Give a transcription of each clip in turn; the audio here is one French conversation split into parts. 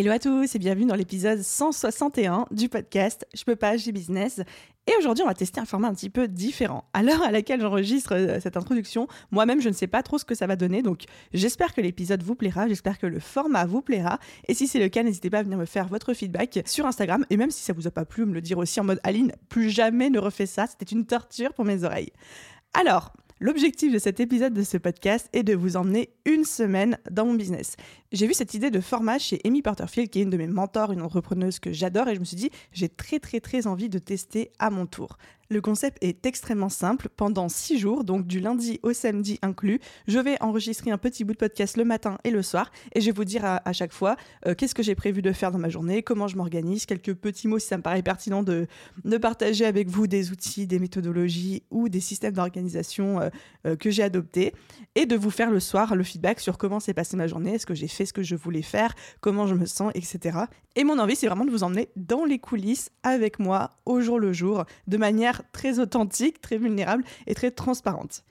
Hello à tous et bienvenue dans l'épisode 161 du podcast Je peux pas, j'ai business. Et aujourd'hui, on va tester un format un petit peu différent. À l'heure à laquelle j'enregistre euh, cette introduction, moi-même, je ne sais pas trop ce que ça va donner. Donc, j'espère que l'épisode vous plaira, j'espère que le format vous plaira. Et si c'est le cas, n'hésitez pas à venir me faire votre feedback sur Instagram. Et même si ça vous a pas plu, me le dire aussi en mode Aline, plus jamais ne refais ça. C'était une torture pour mes oreilles. Alors, L'objectif de cet épisode de ce podcast est de vous emmener une semaine dans mon business. J'ai vu cette idée de format chez Amy Porterfield, qui est une de mes mentors, une entrepreneuse que j'adore, et je me suis dit, j'ai très très très envie de tester à mon tour. Le concept est extrêmement simple. Pendant six jours, donc du lundi au samedi inclus, je vais enregistrer un petit bout de podcast le matin et le soir et je vais vous dire à, chaque fois euh, qu'est-ce que j'ai prévu de faire dans ma journée, comment je m'organise, quelques petits mots si ça me paraît pertinent de, de partager avec vous des outils, des méthodologies ou des systèmes d'organisation euh, euh, que j'ai adoptés et de vous faire le soir le feedback sur comment s'est passée ma journée, est-ce que j'ai fait ce que je voulais faire, comment je me sens, etc. Et mon envie, c'est vraiment de vous emmener dans les coulisses avec moi au jour le jour de manière très authentique, très vulnérable et très transparente.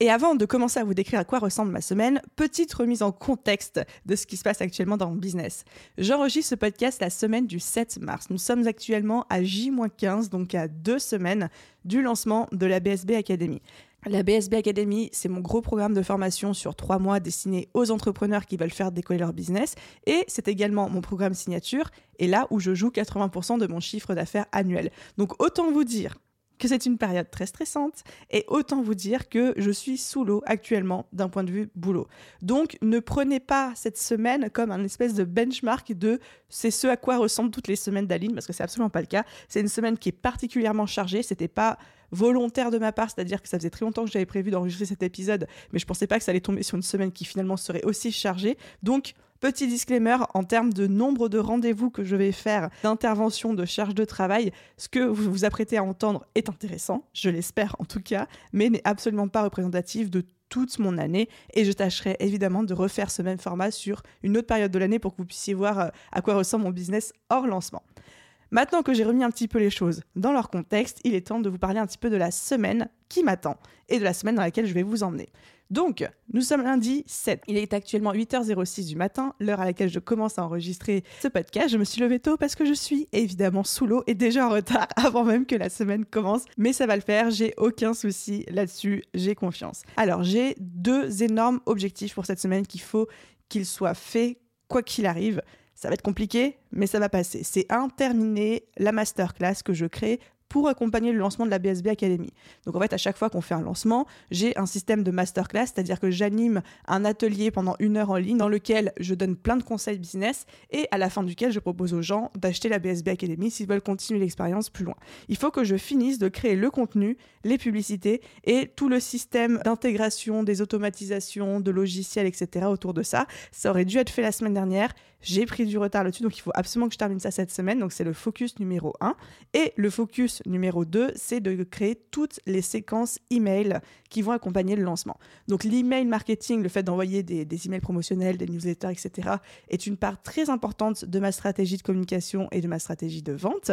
Et avant de commencer à vous décrire à quoi ressemble ma semaine, petite remise en contexte de ce qui se passe actuellement dans mon business. J'enregistre ce podcast la semaine du 7 mars. Nous sommes actuellement à J-15, donc à deux semaines du lancement de la BSB Academy. La BSB Academy, c'est mon gros programme de formation sur trois mois destiné aux entrepreneurs qui veulent faire décoller leur business. Et c'est également mon programme signature, et là où je joue 80% de mon chiffre d'affaires annuel. Donc autant vous dire que c'est une période très stressante et autant vous dire que je suis sous l'eau actuellement d'un point de vue boulot. Donc ne prenez pas cette semaine comme un espèce de benchmark de c'est ce à quoi ressemblent toutes les semaines d'Aline parce que c'est absolument pas le cas. C'est une semaine qui est particulièrement chargée, c'était pas volontaire de ma part, c'est-à-dire que ça faisait très longtemps que j'avais prévu d'enregistrer cet épisode, mais je pensais pas que ça allait tomber sur une semaine qui finalement serait aussi chargée. Donc Petit disclaimer, en termes de nombre de rendez-vous que je vais faire, d'intervention, de charge de travail, ce que vous vous apprêtez à entendre est intéressant, je l'espère en tout cas, mais n'est absolument pas représentatif de toute mon année et je tâcherai évidemment de refaire ce même format sur une autre période de l'année pour que vous puissiez voir euh, à quoi ressemble mon business hors lancement. Maintenant que j'ai remis un petit peu les choses dans leur contexte, il est temps de vous parler un petit peu de la semaine qui m'attend et de la semaine dans laquelle je vais vous emmener. Donc, nous sommes lundi 7. Il est actuellement 8h06 du matin, l'heure à laquelle je commence à enregistrer ce podcast. Je me suis levée tôt parce que je suis évidemment sous l'eau et déjà en retard avant même que la semaine commence. Mais ça va le faire, j'ai aucun souci là-dessus, j'ai confiance. Alors, j'ai deux énormes objectifs pour cette semaine qu'il faut qu'ils soient faits quoi qu'il arrive. Ça va être compliqué, mais ça va passer. C'est un, terminer la masterclass que je crée pour accompagner le lancement de la BSB Academy. Donc en fait, à chaque fois qu'on fait un lancement, j'ai un système de masterclass, c'est-à-dire que j'anime un atelier pendant une heure en ligne dans lequel je donne plein de conseils business et à la fin duquel je propose aux gens d'acheter la BSB Academy s'ils veulent continuer l'expérience plus loin. Il faut que je finisse de créer le contenu, les publicités et tout le système d'intégration, des automatisations, de logiciels, etc. autour de ça. Ça aurait dû être fait la semaine dernière. J'ai pris du retard là-dessus, donc il faut absolument que je termine ça cette semaine. Donc c'est le focus numéro 1. Et le focus numéro 2, c'est de créer toutes les séquences email qui vont accompagner le lancement. Donc l'email marketing, le fait d'envoyer des, des emails promotionnels, des newsletters, etc., est une part très importante de ma stratégie de communication et de ma stratégie de vente.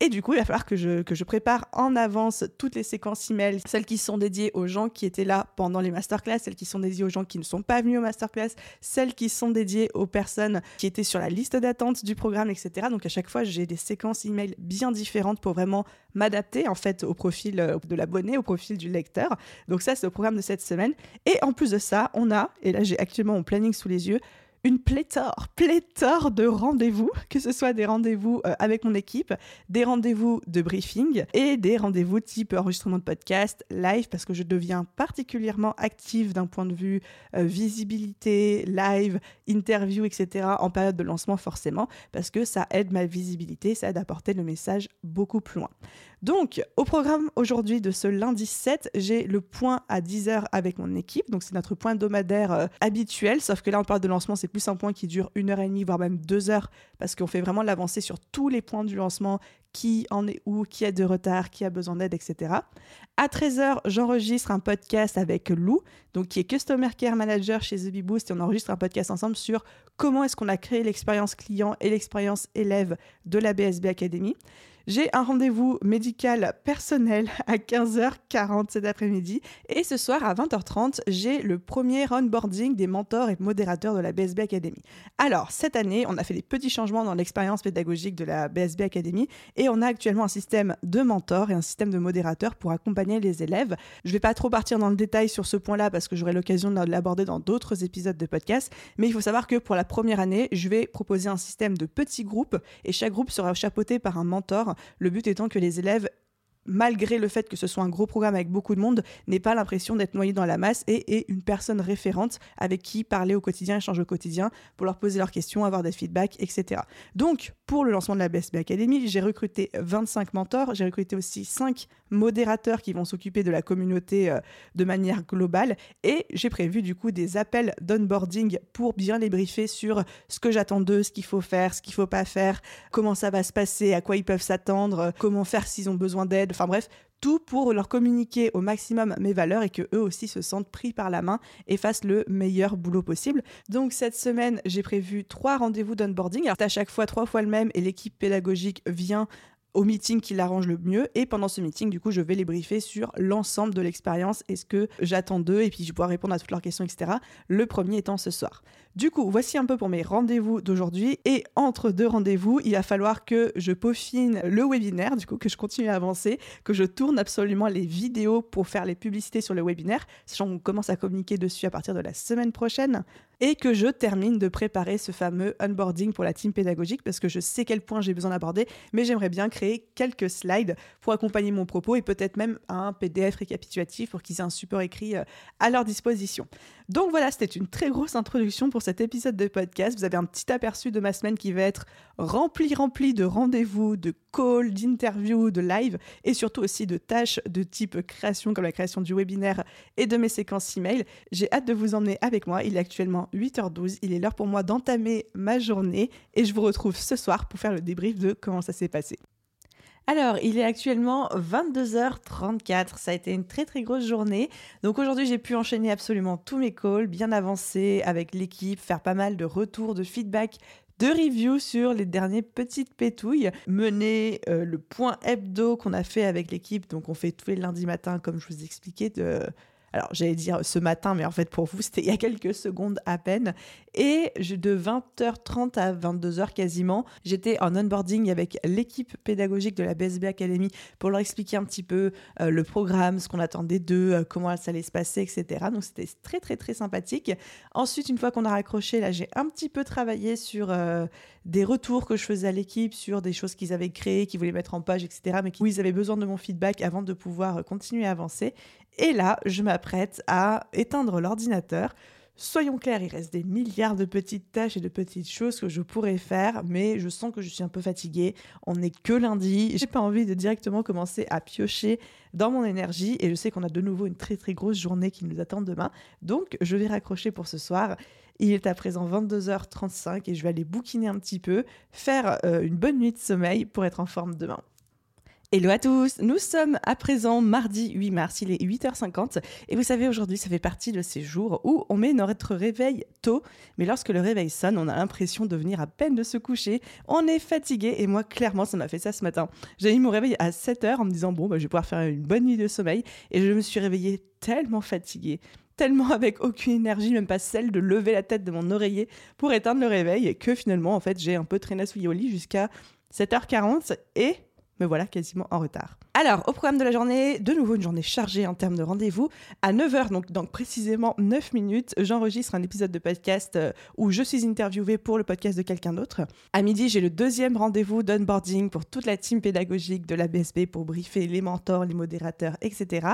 Et du coup, il va falloir que je, que je prépare en avance toutes les séquences email, celles qui sont dédiées aux gens qui étaient là pendant les masterclass, celles qui sont dédiées aux gens qui ne sont pas venus aux masterclass, celles qui sont dédiées aux personnes qui étaient sur la liste d'attente du programme, etc. Donc à chaque fois, j'ai des séquences email bien différentes pour vraiment m'adapter en fait au profil euh, de l'abonné, au profil du lecteur. Donc ça, c'est le programme de cette semaine. Et en plus de ça, on a, et là j'ai actuellement mon planning sous les yeux, une pléthore, pléthore de rendez-vous, que ce soit des rendez-vous euh, avec mon équipe, des rendez-vous de briefing et des rendez-vous type enregistrement de podcast, live, parce que je deviens particulièrement active d'un point de vue euh, visibilité, live, interview, etc. en période de lancement forcément, parce que ça aide ma visibilité, ça aide à porter le message beaucoup plus loin. Donc, au programme aujourd'hui de ce lundi 7, j'ai le point à 10h avec mon équipe. Donc, c'est notre point hebdomadaire euh, habituel, sauf que là, on parle de lancement, c'est plus un point qui dure une heure et demie, voire même deux heures, parce qu'on fait vraiment l'avancée sur tous les points du lancement, qui en est où, qui a de retard, qui a besoin d'aide, etc. À 13h, j'enregistre un podcast avec Lou, donc qui est Customer Care Manager chez The Boost, et on enregistre un podcast ensemble sur comment est-ce qu'on a créé l'expérience client et l'expérience élève de la BSB Academy. J'ai un rendez-vous médical personnel à 15h40 cet après-midi et ce soir à 20h30, j'ai le premier onboarding des mentors et modérateurs de la BSB Academy. Alors, cette année, on a fait des petits changements dans l'expérience pédagogique de la BSB Academy et on a actuellement un système de mentors et un système de modérateurs pour accompagner les élèves. Je ne vais pas trop partir dans le détail sur ce point-là parce que j'aurai l'occasion de l'aborder dans d'autres épisodes de podcast, mais il faut savoir que pour la première année, je vais proposer un système de petits groupes et chaque groupe sera chapeauté par un mentor le but étant que les élèves malgré le fait que ce soit un gros programme avec beaucoup de monde, n'aient pas l'impression d'être noyés dans la masse et est une personne référente avec qui parler au quotidien, échanger au quotidien pour leur poser leurs questions, avoir des feedbacks, etc. Donc, pour le lancement de la BSB Academy, j'ai recruté 25 mentors, j'ai recruté aussi 5 modérateurs qui vont s'occuper de la communauté euh, de manière globale et j'ai prévu du coup des appels d'onboarding pour bien les briefer sur ce que j'attends d'eux, ce qu'il faut faire, ce qu'il faut pas faire, comment ça va se passer, à quoi ils peuvent s'attendre, comment faire s'ils ont besoin d'aide, enfin bref, tout pour leur communiquer au maximum mes valeurs et que eux aussi se sentent pris par la main et fassent le meilleur boulot possible. Donc cette semaine, j'ai prévu trois rendez-vous d'onboarding. Alors à chaque fois trois fois le même et l'équipe pédagogique vient au meeting qui l'arrange le mieux. Et pendant ce meeting, du coup, je vais les briefer sur l'ensemble de l'expérience et ce que j'attends d'eux. Et puis, je pourrai répondre à toutes leurs questions, etc. Le premier étant ce soir. Du coup, voici un peu pour mes rendez-vous d'aujourd'hui. Et entre deux rendez-vous, il va falloir que je peaufine le webinaire, du coup, que je continue à avancer, que je tourne absolument les vidéos pour faire les publicités sur le webinaire, sachant qu'on commence à communiquer dessus à partir de la semaine prochaine et que je termine de préparer ce fameux onboarding pour la team pédagogique parce que je sais quel point j'ai besoin d'aborder, mais j'aimerais bien créer quelques slides pour accompagner mon propos et peut-être même un PDF récapitulatif pour qu'ils aient un support écrit euh, à leur disposition. Donc voilà, c'était une très grosse introduction pour cet épisode de podcast. Vous avez un petit aperçu de ma semaine qui va être remplie, remplie de rendez-vous, de calls, d'interviews, de live et surtout aussi de tâches de type création comme la création du webinaire et de mes séquences email. J'ai hâte de vous emmener avec moi. Il est actuellement 8h12. Il est l'heure pour moi d'entamer ma journée et je vous retrouve ce soir pour faire le débrief de comment ça s'est passé. Alors, il est actuellement 22h34. Ça a été une très très grosse journée. Donc aujourd'hui, j'ai pu enchaîner absolument tous mes calls, bien avancer avec l'équipe, faire pas mal de retours, de feedback de reviews sur les dernières petites pétouilles, mener euh, le point hebdo qu'on a fait avec l'équipe. Donc on fait tous les lundis matins, comme je vous expliquais, de alors j'allais dire ce matin, mais en fait pour vous c'était il y a quelques secondes à peine. Et de 20h30 à 22h quasiment, j'étais en onboarding avec l'équipe pédagogique de la BSB Academy pour leur expliquer un petit peu euh, le programme, ce qu'on attendait d'eux, euh, comment ça allait se passer, etc. Donc c'était très très très sympathique. Ensuite, une fois qu'on a raccroché, là j'ai un petit peu travaillé sur euh, des retours que je faisais à l'équipe, sur des choses qu'ils avaient créées, qu'ils voulaient mettre en page, etc. Mais où ils avaient besoin de mon feedback avant de pouvoir continuer à avancer. Et là, je m'apprête à éteindre l'ordinateur. Soyons clairs, il reste des milliards de petites tâches et de petites choses que je pourrais faire, mais je sens que je suis un peu fatiguée. On n'est que lundi. J'ai pas envie de directement commencer à piocher dans mon énergie et je sais qu'on a de nouveau une très très grosse journée qui nous attend demain. Donc, je vais raccrocher pour ce soir. Il est à présent 22h35 et je vais aller bouquiner un petit peu, faire euh, une bonne nuit de sommeil pour être en forme demain. Hello à tous, nous sommes à présent mardi 8 mars, il est 8h50 et vous savez aujourd'hui ça fait partie de ces jours où on met notre réveil tôt. Mais lorsque le réveil sonne on a l'impression de venir à peine de se coucher, on est fatigué et moi clairement ça m'a fait ça ce matin. J'ai mis mon réveil à 7h en me disant bon bah, je vais pouvoir faire une bonne nuit de sommeil. Et je me suis réveillée tellement fatiguée tellement avec aucune énergie, même pas celle de lever la tête de mon oreiller pour éteindre le réveil, que finalement, en fait, j'ai un peu traîné au lit jusqu'à 7h40 et me voilà quasiment en retard. Alors, au programme de la journée, de nouveau une journée chargée en termes de rendez-vous. À 9h, donc, donc précisément 9 minutes, j'enregistre un épisode de podcast euh, où je suis interviewée pour le podcast de quelqu'un d'autre. À midi, j'ai le deuxième rendez-vous d'onboarding pour toute la team pédagogique de la BSB pour briefer les mentors, les modérateurs, etc.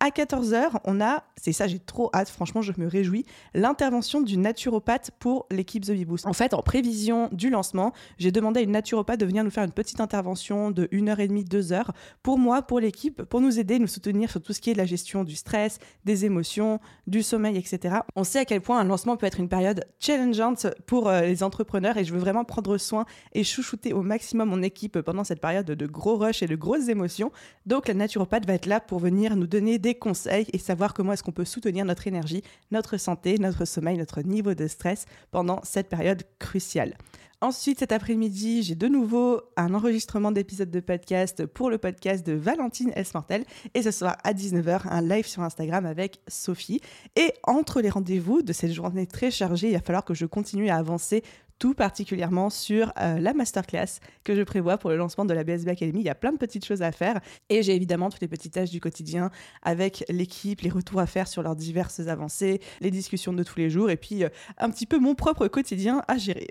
À 14h, on a, c'est ça, j'ai trop hâte, franchement, je me réjouis, l'intervention d'une naturopathe pour l'équipe The Beboost. En fait, en prévision du lancement, j'ai demandé à une naturopathe de venir nous faire une petite intervention de 1h30, 2h pour pour l'équipe pour nous aider, nous soutenir sur tout ce qui est de la gestion du stress, des émotions, du sommeil, etc. On sait à quel point un lancement peut être une période challengeante pour euh, les entrepreneurs et je veux vraiment prendre soin et chouchouter au maximum mon équipe pendant cette période de gros rush et de grosses émotions. Donc la naturopathe va être là pour venir nous donner des conseils et savoir comment est-ce qu'on peut soutenir notre énergie, notre santé, notre sommeil, notre niveau de stress pendant cette période cruciale. Ensuite, cet après-midi, j'ai de nouveau un enregistrement d'épisode de podcast pour le podcast de Valentine Elsmartel. Et ce soir à 19h, un live sur Instagram avec Sophie. Et entre les rendez-vous de cette journée très chargée, il va falloir que je continue à avancer tout particulièrement sur euh, la masterclass que je prévois pour le lancement de la BSB Academy. Il y a plein de petites choses à faire et j'ai évidemment toutes les petites tâches du quotidien avec l'équipe, les retours à faire sur leurs diverses avancées, les discussions de tous les jours et puis euh, un petit peu mon propre quotidien à gérer.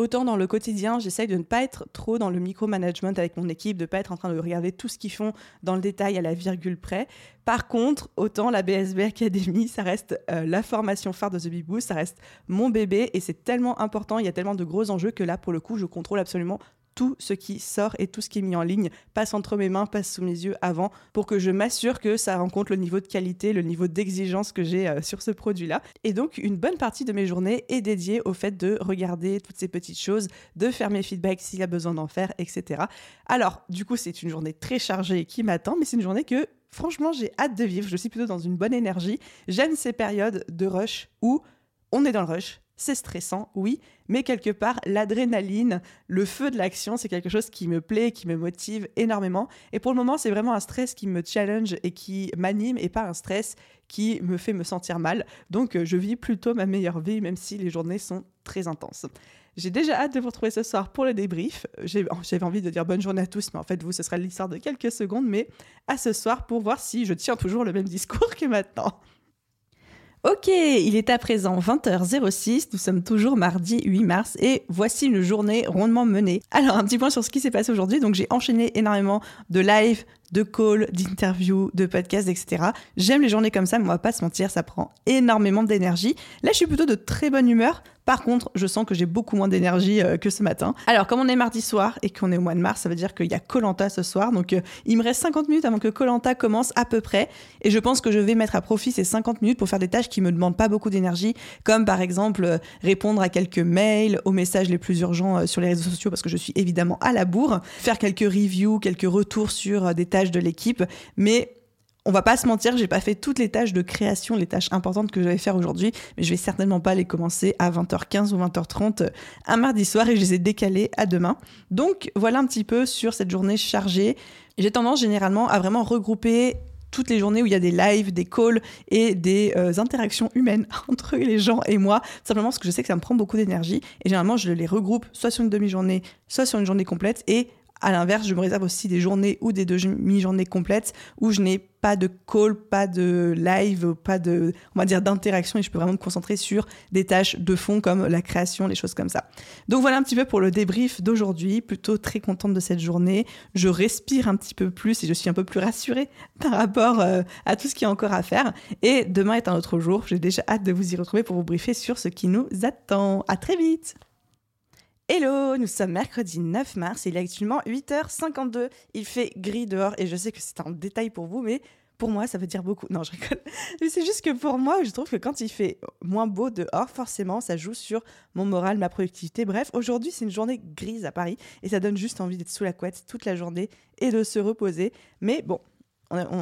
Autant dans le quotidien, j'essaye de ne pas être trop dans le micromanagement avec mon équipe, de ne pas être en train de regarder tout ce qu'ils font dans le détail à la virgule près. Par contre, autant la BSB Academy, ça reste euh, la formation phare de The Big ça reste mon bébé et c'est tellement important, il y a tellement de gros enjeux que là, pour le coup, je contrôle absolument tout ce qui sort et tout ce qui est mis en ligne passe entre mes mains, passe sous mes yeux avant pour que je m'assure que ça rencontre le niveau de qualité, le niveau d'exigence que j'ai euh, sur ce produit-là. Et donc, une bonne partie de mes journées est dédiée au fait de regarder toutes ces petites choses, de faire mes feedbacks s'il y a besoin d'en faire, etc. Alors, du coup, c'est une journée très chargée qui m'attend, mais c'est une journée que franchement, j'ai hâte de vivre. Je suis plutôt dans une bonne énergie. J'aime ces périodes de rush où on est dans le rush, c'est stressant, oui, mais quelque part, l'adrénaline, le feu de l'action, c'est quelque chose qui me plaît, qui me motive énormément. Et pour le moment, c'est vraiment un stress qui me challenge et qui m'anime et pas un stress qui me fait me sentir mal. Donc, euh, je vis plutôt ma meilleure vie, même si les journées sont très intenses. J'ai déjà hâte de vous retrouver ce soir pour le débrief. J'avais envie de dire bonne journée à tous, mais en fait, vous, ce sera l'histoire de quelques secondes. Mais à ce soir pour voir si je tiens toujours le même discours que maintenant. Ok, il est à présent 20h06, nous sommes toujours mardi 8 mars et voici une journée rondement menée. Alors un petit point sur ce qui s'est passé aujourd'hui, donc j'ai enchaîné énormément de live, de calls, d'interviews, de podcasts, etc. J'aime les journées comme ça, mais on va pas se mentir, ça prend énormément d'énergie. Là je suis plutôt de très bonne humeur, par contre, je sens que j'ai beaucoup moins d'énergie euh, que ce matin. Alors, comme on est mardi soir et qu'on est au mois de mars, ça veut dire qu'il y a Colanta ce soir. Donc, euh, il me reste 50 minutes avant que Colanta commence à peu près. Et je pense que je vais mettre à profit ces 50 minutes pour faire des tâches qui me demandent pas beaucoup d'énergie, comme par exemple euh, répondre à quelques mails, aux messages les plus urgents sur les réseaux sociaux, parce que je suis évidemment à la bourre, faire quelques reviews, quelques retours sur des tâches de l'équipe. Mais on va pas se mentir, j'ai pas fait toutes les tâches de création, les tâches importantes que je vais faire aujourd'hui, mais je vais certainement pas les commencer à 20h15 ou 20h30 euh, un mardi soir et je les ai décalées à demain. Donc voilà un petit peu sur cette journée chargée. J'ai tendance généralement à vraiment regrouper toutes les journées où il y a des lives, des calls et des euh, interactions humaines entre les gens et moi, simplement parce que je sais que ça me prend beaucoup d'énergie. Et généralement, je les regroupe soit sur une demi-journée, soit sur une journée complète. Et à l'inverse, je me réserve aussi des journées ou des demi-journées complètes où je n'ai pas de call, pas de live, pas de, on va dire, d'interaction et je peux vraiment me concentrer sur des tâches de fond comme la création, les choses comme ça. Donc voilà un petit peu pour le débrief d'aujourd'hui. Plutôt très contente de cette journée. Je respire un petit peu plus et je suis un peu plus rassurée par rapport euh, à tout ce qu'il y a encore à faire. Et demain est un autre jour. J'ai déjà hâte de vous y retrouver pour vous briefer sur ce qui nous attend. À très vite! Hello, nous sommes mercredi 9 mars, il est actuellement 8h52, il fait gris dehors et je sais que c'est un détail pour vous, mais pour moi ça veut dire beaucoup. Non, je rigole. Mais c'est juste que pour moi, je trouve que quand il fait moins beau dehors, forcément, ça joue sur mon moral, ma productivité. Bref, aujourd'hui c'est une journée grise à Paris et ça donne juste envie d'être sous la couette toute la journée et de se reposer. Mais bon,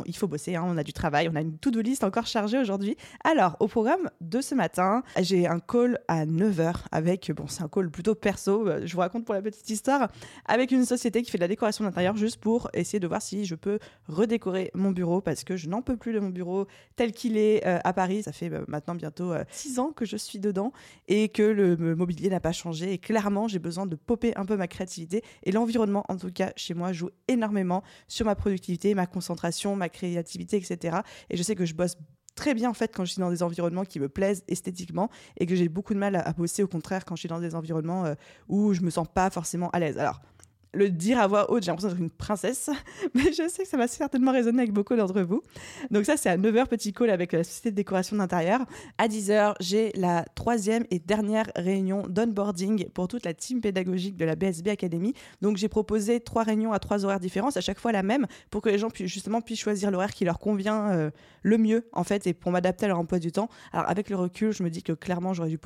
il faut bosser, hein, on a du travail, on a une to-do list encore chargée aujourd'hui. Alors, au programme de ce matin, j'ai un call à 9h avec, bon, c'est un call plutôt perso, euh, je vous raconte pour la petite histoire, avec une société qui fait de la décoration d'intérieur juste pour essayer de voir si je peux redécorer mon bureau parce que je n'en peux plus de mon bureau tel qu'il est euh, à Paris. Ça fait euh, maintenant bientôt 6 ans que je suis dedans et que le mobilier n'a pas changé. Et clairement, j'ai besoin de popper un peu ma créativité et l'environnement, en tout cas chez moi, joue énormément sur ma productivité, ma concentration ma créativité, etc. Et je sais que je bosse très bien en fait quand je suis dans des environnements qui me plaisent esthétiquement et que j'ai beaucoup de mal à, bosser au contraire quand je suis dans des environnements euh, où je me sens pas forcément à l'aise. Alors le dire à voix haute, j'ai l'impression d'être une princesse, mais je sais que ça va certainement résonner avec beaucoup d'entre vous. Donc ça, c'est à 9h, petit call avec la société de décoration d'intérieur. À 10h, j'ai la troisième et dernière réunion d'onboarding pour toute la team pédagogique de la BSB Academy. Donc j'ai proposé trois réunions à trois horaires différents, à chaque fois la même, pour que les gens puissent justement puissent choisir l'horaire qui leur convient euh, le mieux, en fait, et pour m'adapter à leur emploi du temps. Alors avec le recul, je me dis que clairement, j'aurais dû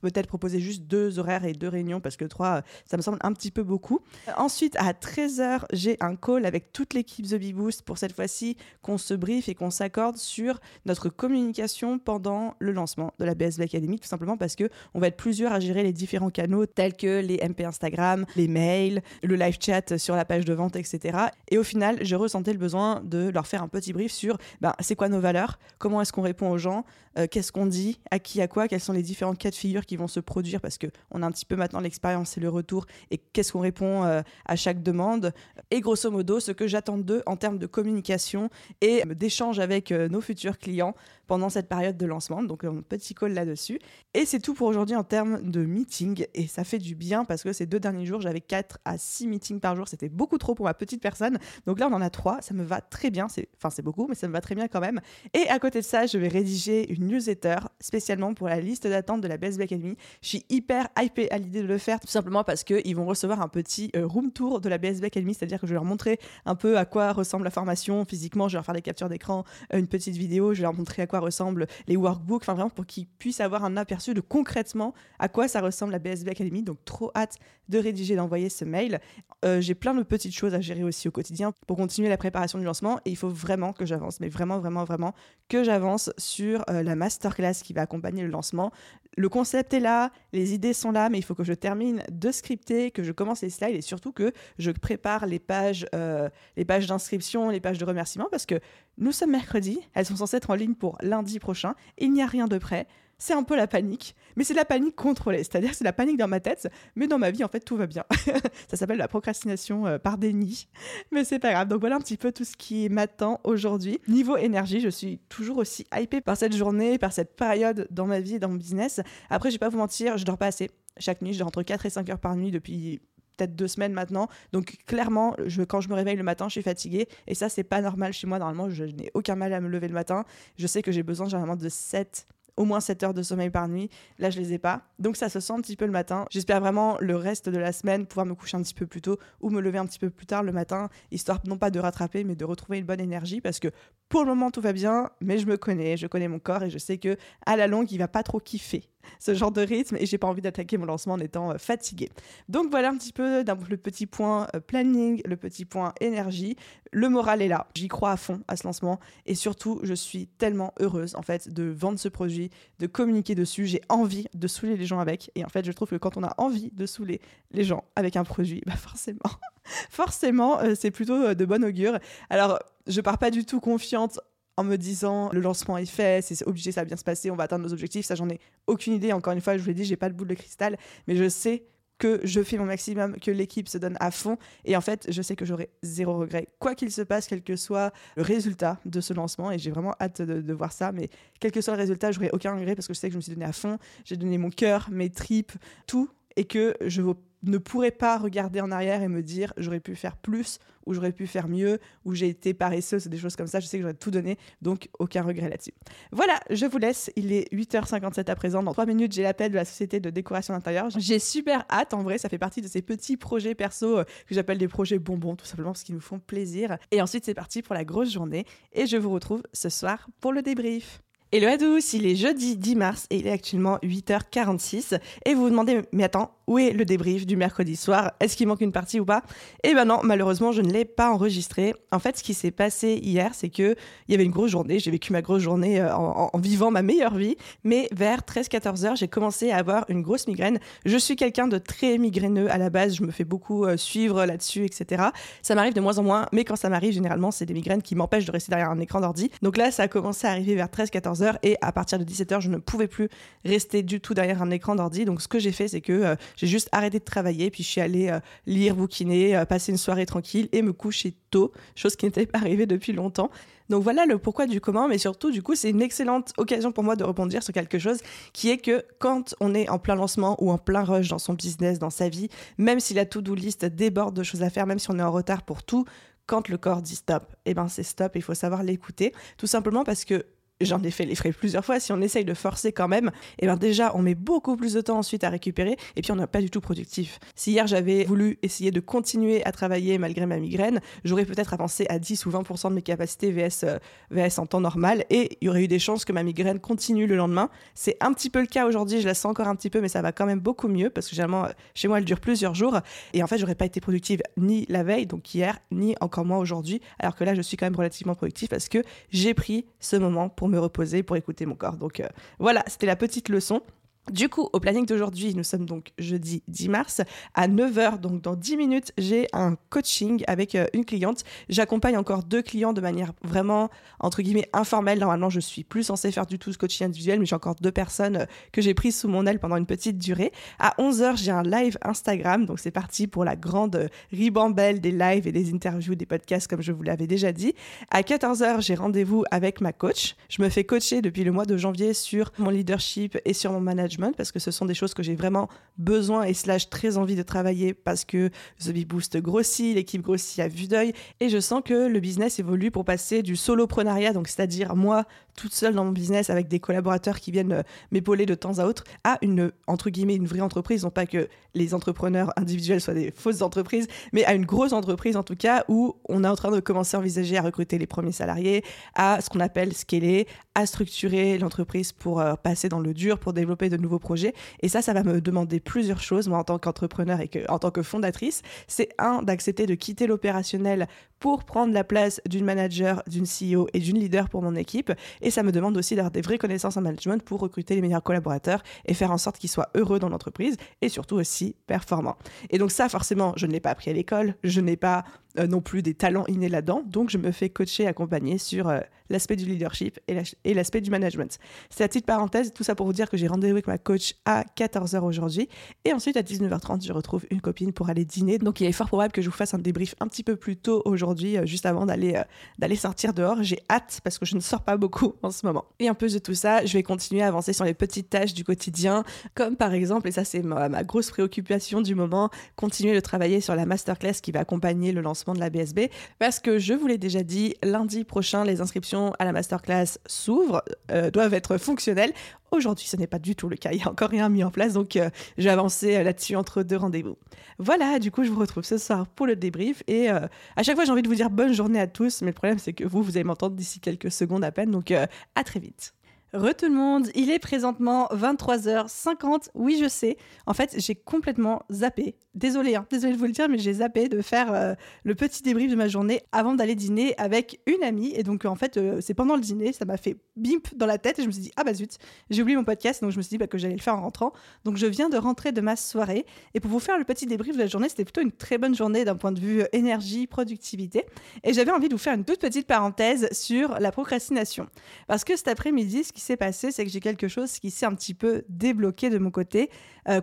peut-être proposer juste deux horaires et deux réunions parce que trois, ça me semble un petit peu beaucoup. Ensuite, à 13h, j'ai un call avec toute l'équipe The Bee Boost pour cette fois-ci qu'on se briefe et qu'on s'accorde sur notre communication pendant le lancement de la BSB Academy, tout simplement parce que on va être plusieurs à gérer les différents canaux tels que les MP Instagram, les mails, le live chat sur la page de vente, etc. Et au final, je ressentais le besoin de leur faire un petit brief sur ben, c'est quoi nos valeurs, comment est-ce qu'on répond aux gens, euh, qu'est-ce qu'on dit, à qui, à quoi, quels sont les différents cas de figure qui vont se produire? Parce qu'on a un petit peu maintenant l'expérience et le retour. Et qu'est-ce qu'on répond euh, à chaque demande? Et grosso modo, ce que j'attends d'eux en termes de communication et d'échange avec euh, nos futurs clients pendant cette période de lancement. Donc, un petit call là-dessus. Et c'est tout pour aujourd'hui en termes de meeting. Et ça fait du bien parce que ces deux derniers jours, j'avais 4 à 6 meetings par jour. C'était beaucoup trop pour ma petite personne. Donc là, on en a 3. Ça me va très bien. Enfin, c'est beaucoup, mais ça me va très bien quand même. Et à côté de ça, je vais rédiger une newsletter spécialement pour la liste d'attente de la BSB Academy. Je suis hyper hypée à l'idée de le faire, tout simplement parce qu'ils vont recevoir un petit euh, room tour de la BSB Academy, c'est-à-dire que je vais leur montrer un peu à quoi ressemble la formation physiquement. Je vais leur faire des captures d'écran, euh, une petite vidéo. Je vais leur montrer à quoi ressemblent les workbooks, enfin vraiment pour qu'ils puissent avoir un aperçu de concrètement à quoi ça ressemble la BSB Academy. Donc trop hâte de rédiger, d'envoyer ce mail. Euh, j'ai plein de petites choses à gérer aussi au quotidien pour continuer la préparation du lancement et il faut vraiment que j'avance, mais vraiment, vraiment, vraiment que j'avance sur euh, la masterclass qui va accompagner le lancement. Le concept est là, les idées sont là, mais il faut que je termine de scripter, que je commence les slides et surtout que je prépare les pages, euh, d'inscription, les pages de remerciement parce que nous sommes mercredi, elles sont censées être en ligne pour lundi prochain, il n'y a rien de prêt c'est un peu la panique, mais c'est la panique contrôlée, c'est-à-dire c'est la panique dans ma tête, mais dans ma vie en fait tout va bien. ça s'appelle la procrastination euh, par déni, mais c'est pas grave. Donc voilà un petit peu tout ce qui m'attend aujourd'hui. Niveau énergie, je suis toujours aussi hypée par cette journée, par cette période dans ma vie dans mon business. Après, je vais pas vous mentir, je dors pas assez. Chaque nuit, je dors entre 4 et 5 heures par nuit depuis peut-être deux semaines maintenant. Donc clairement, je, quand je me réveille le matin, je suis fatiguée. Et ça, c'est pas normal chez moi. Normalement, je, je n'ai aucun mal à me lever le matin. Je sais que j'ai besoin généralement de 7 au moins 7 heures de sommeil par nuit. Là, je les ai pas. Donc ça se sent un petit peu le matin. J'espère vraiment le reste de la semaine pouvoir me coucher un petit peu plus tôt ou me lever un petit peu plus tard le matin, histoire non pas de rattraper, mais de retrouver une bonne énergie parce que pour le moment tout va bien, mais je me connais, je connais mon corps et je sais que à la longue, il va pas trop kiffer ce genre de rythme et j'ai pas envie d'attaquer mon lancement en étant euh, fatiguée. Donc voilà un petit peu le petit point euh, planning, le petit point énergie. Le moral est là. J'y crois à fond à ce lancement et surtout je suis tellement heureuse en fait de vendre ce produit, de communiquer dessus. J'ai envie de saouler les gens avec et en fait je trouve que quand on a envie de saouler les gens avec un produit, bah forcément, forcément euh, c'est plutôt de bon augure. Alors je pars pas du tout confiante en me disant le lancement est fait, c'est obligé, ça va bien se passer, on va atteindre nos objectifs. Ça, j'en ai aucune idée. Encore une fois, je vous l'ai dit, j'ai pas de boule de cristal, mais je sais que je fais mon maximum, que l'équipe se donne à fond. Et en fait, je sais que j'aurai zéro regret, quoi qu'il se passe, quel que soit le résultat de ce lancement. Et j'ai vraiment hâte de, voir ça. Mais quel que soit le résultat, j'aurai aucun regret parce que je sais que je me suis donné à fond. J'ai donné mon cœur, mes tripes, tout. Et que je ne ne pourrais pas regarder en arrière et me dire j'aurais pu faire plus ou j'aurais pu faire mieux ou j'ai été paresseuse, des choses comme ça. Je sais que j'aurais tout donné, donc aucun regret là-dessus. Voilà, je vous laisse. Il est 8h57 à présent. Dans 3 minutes, j'ai l'appel de la société de décoration d'intérieur. J'ai super hâte. En vrai, ça fait partie de ces petits projets perso euh, que j'appelle des projets bonbons, tout simplement parce qu'ils nous font plaisir. Et ensuite, c'est parti pour la grosse journée. Et je vous retrouve ce soir pour le débrief. Hello à tous, il est jeudi 10 mars et il est actuellement 8h46 et vous vous demandez mais attends, où est le débrief du mercredi soir? Est-ce qu'il manque une partie ou pas? Eh ben non, malheureusement, je ne l'ai pas enregistré. En fait, ce qui s'est passé hier, c'est que il y avait une grosse journée. J'ai vécu ma grosse journée euh, en, vivant ma meilleure vie. Mais vers 13-14 heures, j'ai commencé à avoir une grosse migraine. Je suis quelqu'un de très migraineux à la base. Je me fais beaucoup euh, suivre là-dessus, etc. Ça m'arrive de moins en moins, mais quand ça m'arrive, généralement, c'est des migraines qui m'empêchent de rester derrière un écran d'ordi. Donc là, ça a commencé à arriver vers 13-14 heures et à partir de 17 heures, je ne pouvais plus rester du tout derrière un écran d'ordi. Donc ce que j'ai fait, c'est que euh, J'ai juste arrêté de travailler, puis je suis allée euh, lire, bouquiner, passer une soirée tranquille et me coucher tôt, chose qui n'était pas arrivée depuis longtemps. Donc voilà le pourquoi du comment, mais surtout, du coup, c'est une excellente occasion pour moi de rebondir sur quelque chose qui est que quand on est en plein lancement ou en plein rush dans son business, dans sa vie, même si la to-do list déborde de choses à faire, même si on est en retard pour tout, quand le corps dit stop, eh ben c'est stop, il faut savoir l'écouter, tout simplement parce que j'en ai fait les frais plusieurs fois, si on essaye de forcer quand même, et eh bien déjà on met beaucoup plus de temps ensuite à récupérer et puis on n'est pas du tout productif. Si hier j'avais voulu essayer de continuer à travailler malgré ma migraine, j'aurais peut-être avancé à 10 ou 20% de mes capacités VS, VS en temps normal et il y aurait eu des chances que ma migraine continue le lendemain. C'est un petit peu le cas aujourd'hui, je la sens encore un petit peu mais ça va quand même beaucoup mieux parce que généralement chez moi elle dure plusieurs jours et en fait j'aurais pas été productive ni la veille, donc hier, ni encore moins aujourd'hui, alors que là je suis quand même relativement productive parce que j'ai pris ce moment pour me reposer, pour écouter mon corps. Donc euh, voilà, c'était la petite leçon. Du coup, au planning d'aujourd'hui, nous sommes donc jeudi 10 mars. À 9h, donc dans 10 minutes, j'ai un coaching avec euh, une cliente. J'accompagne encore deux clients de manière vraiment, entre guillemets, informelle. Normalement, je suis plus censée faire du tout ce coaching individuel, mais j'ai encore deux personnes euh, que j'ai prises sous mon aile pendant une petite durée. À 11h, j'ai un live Instagram. Donc c'est parti pour la grande ribambelle des lives et des interviews, des podcasts, comme je vous l'avais déjà dit. À 14h, j'ai rendez-vous avec ma coach. Je me fais coacher depuis le mois de janvier sur mon leadership et sur mon management parce que ce sont des choses que j'ai vraiment besoin et slash très envie de travailler parce que The Big Boost grossit, l'équipe grossit à vue d'œil et je sens que le business évolue pour passer du soloprenariat, donc c'est-à-dire moi toute seule dans mon business avec des collaborateurs qui viennent euh, m'épauler de temps à autre, à une, entre guillemets, une vraie entreprise. Non pas que les entrepreneurs individuels soient des fausses entreprises, mais à une grosse entreprise en tout cas où on est en train de commencer à envisager à recruter les premiers salariés, à ce qu'on appelle scaler, à structurer l'entreprise pour euh, passer dans le dur, pour développer de nouveaux projets. Et ça, ça va me demander plusieurs choses, moi, en tant qu'entrepreneur et que, en tant que fondatrice. C'est un, d'accepter de quitter l'opérationnel pour prendre la place d'une manager, d'une CEO et d'une leader pour mon équipe. Ça me demande aussi d'avoir des vraies connaissances en management pour recruter les meilleurs collaborateurs et faire en sorte qu'ils soient heureux dans l'entreprise et surtout aussi performants. Et donc ça, forcément, je ne l'ai pas appris à l'école, je n'ai pas euh, non plus des talents innés là-dedans. Donc, je me fais coacher, accompagner sur euh, l'aspect du leadership et l'aspect du management. C'est la petite parenthèse, tout ça pour vous dire que j'ai rendez-vous avec ma coach à 14h aujourd'hui. Et ensuite, à 19h30, je retrouve une copine pour aller dîner. Donc, il est fort probable que je vous fasse un débrief un petit peu plus tôt aujourd'hui, euh, juste avant d'aller sortir dehors. J'ai hâte parce que je ne sors pas beaucoup en ce moment. Et en plus de tout ça, je vais continuer à avancer sur les petites tâches du quotidien, comme par exemple, et ça c'est ma grosse préoccupation du moment, continuer de travailler sur la masterclass qui va accompagner le lancement de la BSB parce que je vous l'ai déjà dit, lundi prochain, les inscriptions à la masterclass s'ouvrent, euh, doivent être fonctionnelles. Aujourd'hui, ce n'est pas du tout le cas. Il n'y a encore rien mis en place, donc euh, j'ai avancé euh, là-dessus entre deux rendez-vous. Voilà, du coup, je vous retrouve ce soir pour le débrief. Et à chaque fois, j'ai envie de vous dire bonne journée à tous, mais le problème, c'est que vous, vous allez m'entendre d'ici quelques secondes à peine. Donc, à très vite. Re tout le monde, il est présentement 23h50. Oui, je sais. En fait, j'ai complètement zappé désolé, hein, désolé de vous le dire, mais j'ai zappé de faire euh, le petit débrief de ma journée avant d'aller dîner avec une amie. Et donc, en fait, euh, c'est pendant le dîner, ça m'a fait bimp dans la tête et je me suis dit, ah bah zut, j'ai oublié mon podcast, donc je me suis dit bah, que j'allais le faire en rentrant. Donc, je viens de rentrer de ma soirée. Et pour vous faire le petit débrief de la journée, c'était plutôt une très bonne journée d'un point de vue euh, énergie, productivité. Et j'avais envie de vous faire une toute petite parenthèse sur la procrastination. Parce que cet après-midi, qui s'est passé, c'est que j'ai quelque chose qui s'est un petit peu débloqué de mon côté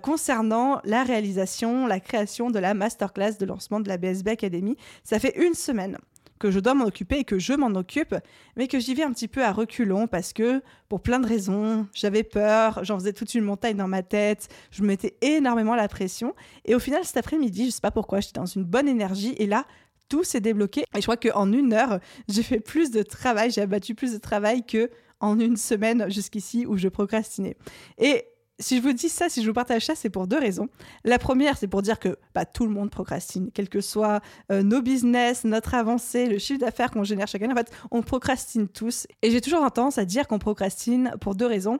concernant la réalisation, la création de la masterclass de lancement de la BSB Academy. Ça fait une semaine que je dois m'en occuper et que je m'en occupe, mais que j'y vais un petit peu à reculons parce que, pour plein de raisons, j'avais peur, j'en faisais toute une montagne dans ma tête, je me mettais énormément la pression. Et au final, cet après-midi, je sais pas pourquoi, j'étais dans une bonne énergie et là, tout s'est débloqué. Et je crois qu'en une heure, j'ai fait plus de travail, j'ai abattu plus de travail que en une semaine jusqu'ici où je procrastinais. Et si je vous dis ça, si je vous partage ça, c'est pour deux raisons. La première, c'est pour dire que bah, tout le monde procrastine, quel que soit euh, nos business, notre avancée, le chiffre d'affaires qu'on génère chaque année. En fait, on procrastine tous. Et j'ai toujours tendance à dire qu'on procrastine pour deux raisons.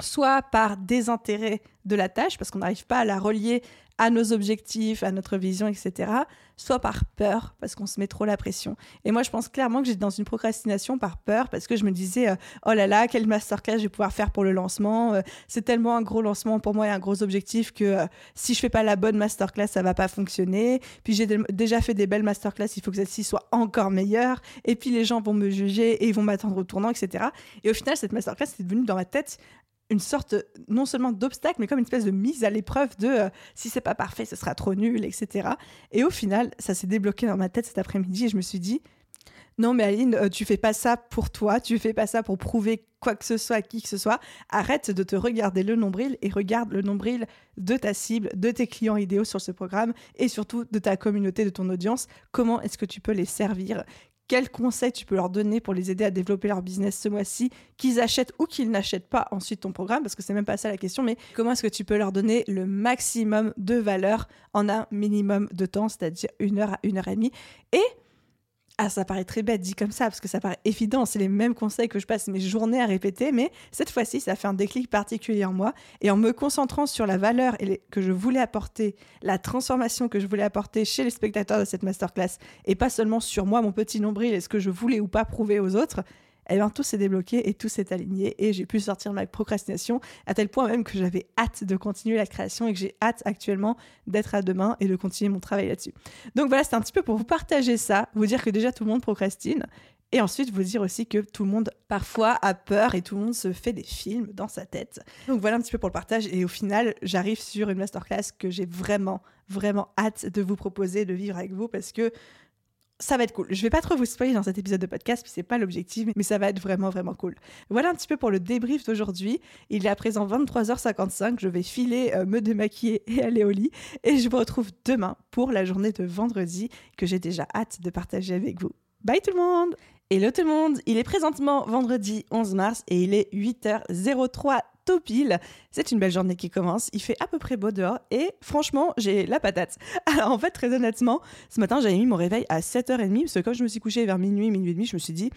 Soit par désintérêt de la tâche, parce qu'on n'arrive pas à la relier à nos objectifs, à notre vision, etc., soit par peur, parce qu'on se met trop la pression. Et moi, je pense clairement que j'étais dans une procrastination par peur, parce que je me disais, euh, oh là là, quel masterclass je vais pouvoir faire pour le lancement. Euh, c'est tellement un gros lancement pour moi et un gros objectif que euh, si je fais pas la bonne masterclass, ça va pas fonctionner. Puis j'ai déjà fait des belles masterclass, il faut que celle-ci soit encore meilleure. Et puis les gens vont me juger et ils vont m'attendre au tournant, etc. Et au final, cette masterclass est devenue dans ma tête une sorte non seulement d'obstacle, mais comme une espèce de mise à l'épreuve de euh, si c'est pas parfait, ce sera trop nul, etc. Et au final, ça s'est débloqué dans ma tête cet après-midi et je me suis dit non mais Aline, euh, tu fais pas ça pour toi, tu fais pas ça pour prouver quoi que ce soit à qui que ce soit. Arrête de te regarder le nombril et regarde le nombril de ta cible, de tes clients idéaux sur ce programme et surtout de ta communauté, de ton audience. Comment est-ce que tu peux les servir? Quels conseils tu peux leur donner pour les aider à développer leur business ce mois-ci, qu'ils achètent ou qu'ils n'achètent pas ensuite ton programme, parce que c'est même pas ça la question, mais comment est-ce que tu peux leur donner le maximum de valeur en un minimum de temps, c'est-à-dire une heure à une heure et demie? Et ah, ça paraît très bête dit comme ça, parce que ça paraît évident, c'est les mêmes conseils que je passe mes journées à répéter, mais cette fois-ci, ça fait un déclic particulier en moi. Et en me concentrant sur la valeur que je voulais apporter, la transformation que je voulais apporter chez les spectateurs de cette masterclass, et pas seulement sur moi, mon petit nombril, et ce que je voulais ou pas prouver aux autres, eh bien, tout s'est débloqué et tout s'est aligné et j'ai pu sortir ma procrastination à tel point même que j'avais hâte de continuer la création et que j'ai hâte actuellement d'être à demain et de continuer mon travail là-dessus. Donc voilà, c'était un petit peu pour vous partager ça, vous dire que déjà tout le monde procrastine et ensuite, vous dire aussi que tout le monde, parfois, a peur et tout le monde se fait des films dans sa tête. Donc voilà un petit peu pour le partage. Et au final, j'arrive sur une masterclass que j'ai vraiment, vraiment hâte de vous proposer, de vivre avec vous parce que ça va être cool. Je vais pas trop vous spoiler dans cet épisode de podcast, puis c'est pas l'objectif, mais ça va être vraiment, vraiment cool. Voilà un petit peu pour le débrief d'aujourd'hui. Il est à présent 23h55. Je vais filer, euh, me démaquiller et aller au lit. Et je vous retrouve demain pour la journée de vendredi que j'ai déjà hâte de partager avec vous. Bye tout le monde! Hello tout le monde, il est présentement vendredi 11 mars et il est 8h03 pile. C'est une belle journée qui commence. Il fait à peu près beau dehors et franchement, j'ai la patate. Alors en fait, très honnêtement, ce matin, j'avais mis mon réveil à 7h30 parce que quand je me suis couchée vers minuit, minuit et demi, je me suis dit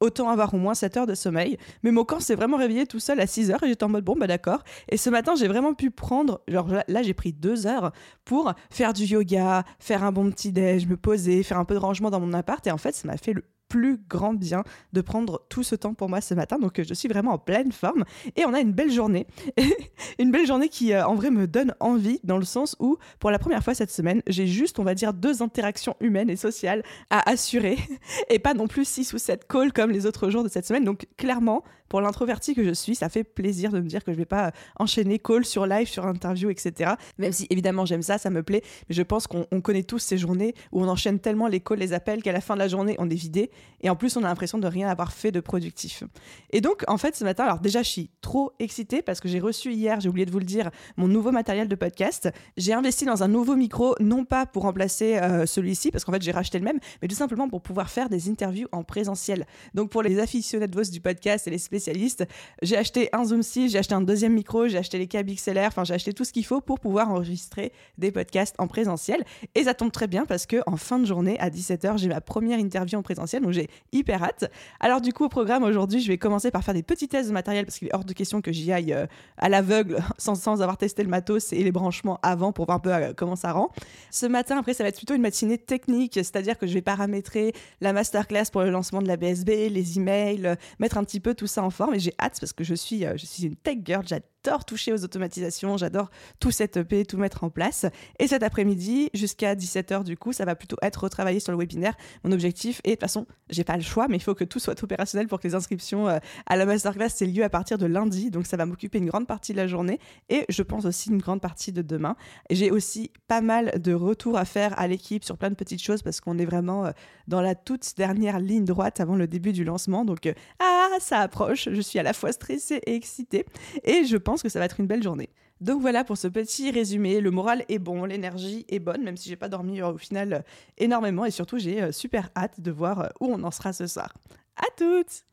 autant avoir au moins 7 heures de sommeil. Mais mon corps s'est vraiment réveillé tout seul à 6 heures et j'étais en mode bon, bah d'accord. Et ce matin, j'ai vraiment pu prendre, genre là, j'ai pris 2 heures pour faire du yoga, faire un bon petit déj, me poser, faire un peu de rangement dans mon appart. Et en fait, ça m'a fait le plus grand bien de prendre tout ce temps pour moi ce matin. Donc je suis vraiment en pleine forme et on a une belle journée. une belle journée qui euh, en vrai me donne envie dans le sens où pour la première fois cette semaine, j'ai juste on va dire deux interactions humaines et sociales à assurer et pas non plus six ou sept calls comme les autres jours de cette semaine. Donc clairement, pour l'introverti que je suis, ça fait plaisir de me dire que je vais pas enchaîner call sur live, sur interview, etc. Même si évidemment j'aime ça, ça me plaît, mais je pense qu'on connaît tous ces journées où on enchaîne tellement les calls, les appels qu'à la fin de la journée on est vidé et en plus on a l'impression de rien avoir fait de productif. Et donc en fait ce matin, alors déjà je suis trop excitée parce que j'ai reçu hier, j'ai oublié de vous le dire, mon nouveau matériel de podcast. J'ai investi dans un nouveau micro, non pas pour remplacer euh, celui-ci parce qu'en fait j'ai racheté le même, mais tout simplement pour pouvoir faire des interviews en présentiel. Donc pour les aficionados du podcast et les spécialistes j'ai acheté un Zoom 6, j'ai acheté un deuxième micro, j'ai acheté les câbles XLR, enfin j'ai acheté tout ce qu'il faut pour pouvoir enregistrer des podcasts en présentiel. Et ça tombe très bien parce que en fin de journée, à 17h, j'ai ma première interview en présentiel, donc j'ai hyper hâte. Alors du coup, au programme aujourd'hui, je vais commencer par faire des petits tests de matériel parce qu'il est hors de question que j'y aille euh, à l'aveugle sans, sans avoir testé le matos et les branchements avant pour voir un peu euh, comment ça rend. Ce matin, après, ça va être plutôt une matinée technique, c'est-à-dire que je vais paramétrer la masterclass pour le lancement de la BSB, les emails, mettre un petit peu tout ça en et j'ai hâte parce que je suis, euh, je suis une tech girl, j'adore toucher aux automatisations, j'adore tout setuper, tout mettre en place. Et cet après-midi, jusqu'à 17h du coup, ça va plutôt être retravaillé sur le webinaire. Mon objectif, et de toute façon, j'ai pas le choix, mais il faut que tout soit opérationnel pour que les inscriptions euh, à la masterclass aient lieu à partir de lundi. Donc ça va m'occuper une grande partie de la journée et je pense aussi une grande partie de demain. J'ai aussi pas mal de retours à faire à l'équipe sur plein de petites choses parce qu'on est vraiment euh, dans la toute dernière ligne droite avant le début du lancement. Donc, euh, ah, ça approche. Je suis à la fois stressée et excitée. Et je pense que ça va être une belle journée. Donc voilà pour ce petit résumé. Le moral est bon, l'énergie est bonne, même si j'ai pas dormi euh, au final euh, énormément. Et surtout, j'ai euh, super hâte de voir où on en sera ce soir. À toutes!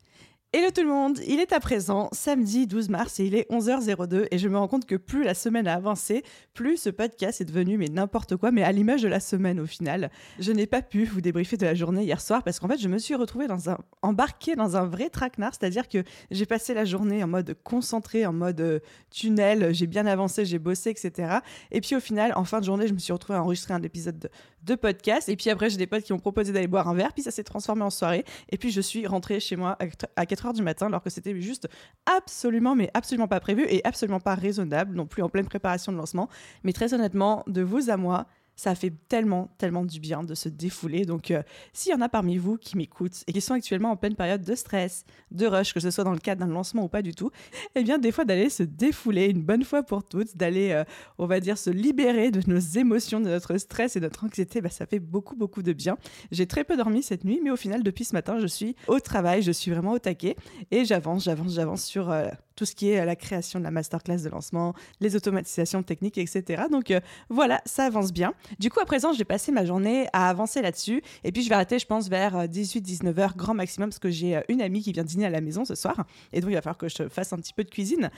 Hello tout le monde, il est à présent samedi 12 mars et il est 11h02 et je me rends compte que plus la semaine a avancé, plus ce podcast est devenu mais n'importe quoi, mais à l'image de la semaine au final. Je n'ai pas pu vous débriefer de la journée hier soir parce qu'en fait je me suis retrouvée dans un, embarquée dans un vrai traquenard, c'est-à-dire que j'ai passé la journée en mode concentré, en mode euh, tunnel, j'ai bien avancé, j'ai bossé, etc. Et puis au final, en fin de journée, je me suis retrouvée à enregistrer un épisode de, de podcast et puis après j'ai des potes qui m'ont proposé d'aller boire un verre, puis ça s'est transformé en soirée. Et puis je suis rentrée chez moi à 4 heures du matin, alors que c'était juste absolument, mais absolument pas prévu et absolument pas raisonnable, non plus en pleine préparation de lancement. Mais très honnêtement, de vous à moi, ça fait tellement, tellement du bien de se défouler. Donc, euh, s'il y en a parmi vous qui m'écoutent et qui sont actuellement en pleine période de stress, de rush, que ce soit dans le cadre d'un lancement ou pas du tout, eh bien, des fois, d'aller se défouler une bonne fois pour toutes, d'aller, euh, on va dire, se libérer de nos émotions, de notre stress et de notre anxiété, bah, ça fait beaucoup, beaucoup de bien. J'ai très peu dormi cette nuit, mais au final, depuis ce matin, je suis au travail, je suis vraiment au taquet et j'avance, j'avance, j'avance sur euh, tout ce qui est la création de la masterclass de lancement, les automatisations techniques, etc. Donc voilà, ça avance bien. Du coup, à présent, j'ai passé ma journée à avancer là-dessus. Et puis, je vais arrêter, je pense, vers 18-19 euh, heures, grand maximum, parce que j'ai euh, une amie qui vient dîner à la maison ce soir. Et donc, il va falloir que je fasse un petit peu de cuisine.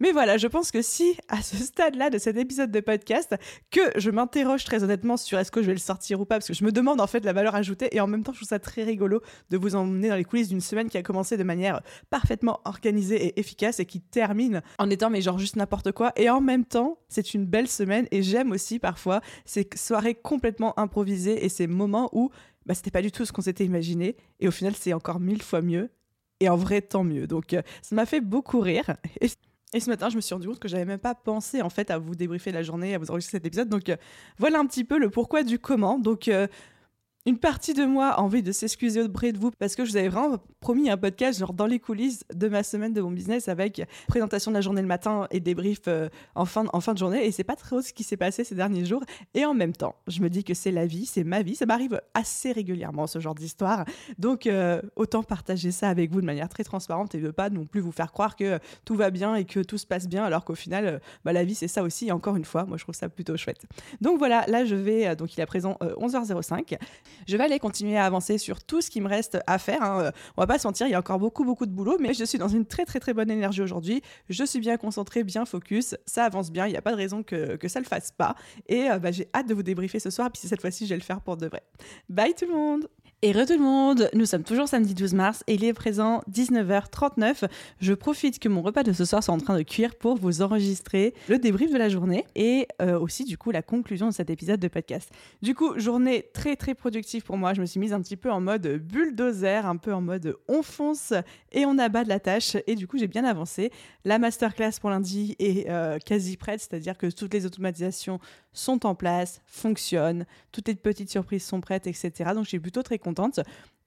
Mais voilà, je pense que si, à ce stade-là de cet épisode de podcast, que je m'interroge très honnêtement sur est-ce que je vais le sortir ou pas, parce que je me demande en fait la valeur ajoutée. Et en même temps, je trouve ça très rigolo de vous emmener dans les coulisses d'une semaine qui a commencé de manière parfaitement organisée et efficace qui termine en étant, mais genre juste n'importe quoi. Et en même temps, c'est une belle semaine. Et j'aime aussi parfois ces soirées complètement improvisées et ces moments où bah, c'était pas du tout ce qu'on s'était imaginé. Et au final, c'est encore mille fois mieux. Et en vrai, tant mieux. Donc, euh, ça m'a fait beaucoup rire. Et, ce matin, je me suis rendu compte que j'avais même pas pensé en fait à vous débriefer la journée, à vous enregistrer cet épisode. Donc, euh, voilà un petit peu le pourquoi du comment. Donc, euh, une partie de moi a envie de s'excuser auprès de vous parce que je vous avais vraiment promis un podcast genre dans les coulisses de ma semaine de mon business avec présentation de la journée le matin et débrief euh, en, fin, en fin de journée. Et c'est pas trop ce qui s'est passé ces derniers jours. Et en même temps je me dis que c'est la vie c'est ma vie. Ça m'arrive assez régulièrement ce genre d'histoire. Donc euh, autant partager ça avec vous de manière très transparente et ne pas non plus vous faire croire que tout va bien et que tout se passe bien alors qu'au final euh, bah, la vie c'est ça aussi. Et encore une fois moi je trouve ça plutôt chouette. Donc voilà. Là je vais donc il est à présent 11h05 je vais aller continuer à avancer sur tout ce qui me reste à faire. Hein. Euh, on va pas se mentir, il y a encore beaucoup, beaucoup de boulot, mais je suis dans une très, très, très bonne énergie aujourd'hui. Je suis bien concentrée, bien focus. Ça avance bien. Il n'y a pas de raison que, que ça le fasse pas. Et euh, bah, j'ai hâte de vous débriefer ce soir. Puis cette fois-ci, je vais le faire pour de vrai. Bye tout le monde! Et re tout le monde, nous sommes toujours samedi 12 mars et il est présent 19h39. Je profite que mon repas de ce soir soit en train de cuire pour vous enregistrer le débrief de la journée et euh, aussi du coup la conclusion de cet épisode de podcast. Du coup, journée très très productive pour moi. Je me suis mise un petit peu en mode bulldozer, un peu en mode on fonce et on abat de la tâche et du coup j'ai bien avancé. La masterclass pour lundi est euh, quasi prête, c'est-à-dire que toutes les automatisations sont en place, fonctionnent, toutes les petites surprises sont prêtes, etc. Donc suis plutôt très.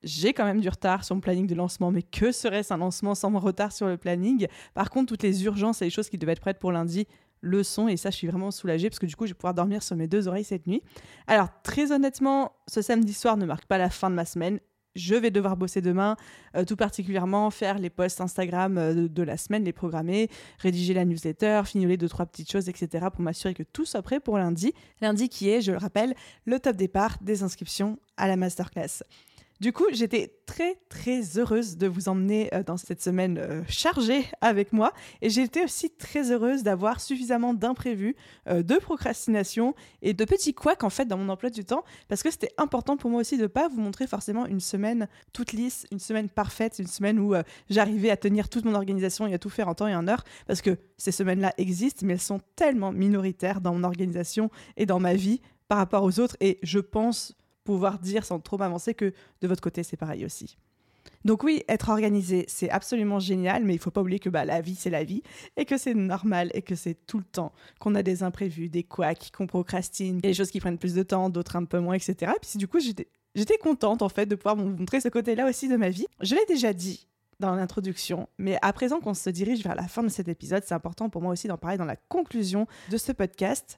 J'ai quand même du retard sur mon planning de lancement, mais que serait-ce un lancement sans mon retard sur le planning? Par contre, toutes les urgences et les choses qui devaient être prêtes pour lundi le sont, et ça, je suis vraiment soulagée parce que du coup, je vais pouvoir dormir sur mes deux oreilles cette nuit. Alors, très honnêtement, ce samedi soir ne marque pas la fin de ma semaine je vais devoir bosser demain, euh, tout particulièrement faire les posts Instagram euh, de, la semaine, les programmer, rédiger la newsletter, fignoler deux, trois petites choses, etc. pour m'assurer que tout soit prêt pour lundi. Lundi qui est, je le rappelle, le top départ des inscriptions à la masterclass. Du coup, j'étais très très heureuse de vous emmener euh, dans cette semaine euh, chargée avec moi. Et été aussi très heureuse d'avoir suffisamment d'imprévus, euh, de procrastination et de petits couacs en fait dans mon emploi du temps. Parce que c'était important pour moi aussi de pas vous montrer forcément une semaine toute lisse, une semaine parfaite, une semaine où j'arrivais à tenir toute mon organisation et à tout faire en temps et en heure. Parce que ces semaines-là existent mais elles sont tellement minoritaires dans mon organisation et dans ma vie par rapport aux autres. Et je pense pouvoir dire sans trop m'avancer que de votre côté, c'est pareil aussi. Donc oui, être organisé, c'est absolument génial, mais il faut pas oublier que bah, la vie, c'est la vie, et que c'est normal, et que c'est tout le temps, qu'on a des imprévus, des couacs, qu'on procrastine, des choses qui prennent plus de temps, d'autres un peu moins, etc. Et puis du coup, j'étais, contente en fait de pouvoir montrer ce côté-là aussi de ma vie. Je l'ai déjà dit dans l'introduction, mais à présent qu'on se dirige vers la fin de cet épisode, c'est important pour moi aussi d'en parler dans la conclusion de ce podcast.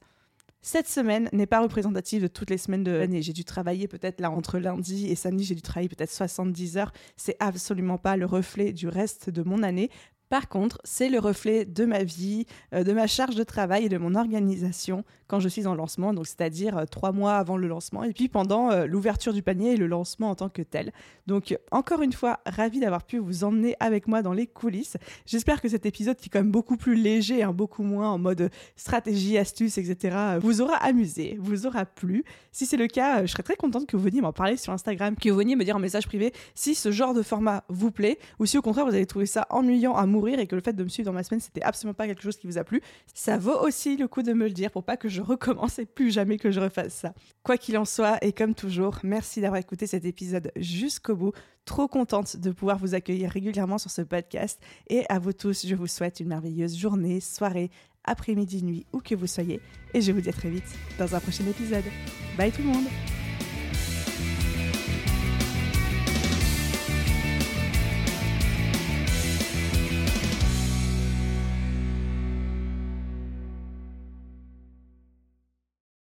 Cette semaine n'est pas représentative de toutes les semaines de l'année. J'ai dû travailler peut-être là entre lundi et samedi, j'ai dû travailler peut-être 70 heures. C'est absolument pas le reflet du reste de mon année. Par contre, c'est le reflet de ma vie, euh, de ma charge de travail et de mon organisation quand je suis en lancement, donc c'est-à-dire euh, trois mois avant le lancement et puis pendant euh, l'ouverture du panier et le lancement en tant que tel. Donc encore une fois, ravi d'avoir pu vous emmener avec moi dans les coulisses. J'espère que cet épisode qui est quand même beaucoup plus léger, hein, beaucoup moins en mode stratégie, astuce, etc., vous aura amusé, vous aura plu. Si c'est le cas, je serais très contente que vous veniez m'en parler sur Instagram, que vous veniez me dire en message privé si ce genre de format vous plaît ou si au contraire vous avez trouvé ça ennuyant à et que le fait de me suivre dans ma semaine, c'était absolument pas quelque chose qui vous a plu, ça vaut aussi le coup de me le dire pour pas que je recommence et plus jamais que je refasse ça. Quoi qu'il en soit, et comme toujours, merci d'avoir écouté cet épisode jusqu'au bout. Trop contente de pouvoir vous accueillir régulièrement sur ce podcast. Et à vous tous, je vous souhaite une merveilleuse journée, soirée, après-midi, nuit, où que vous soyez. Et je vous dis à très vite dans un prochain épisode. Bye tout le monde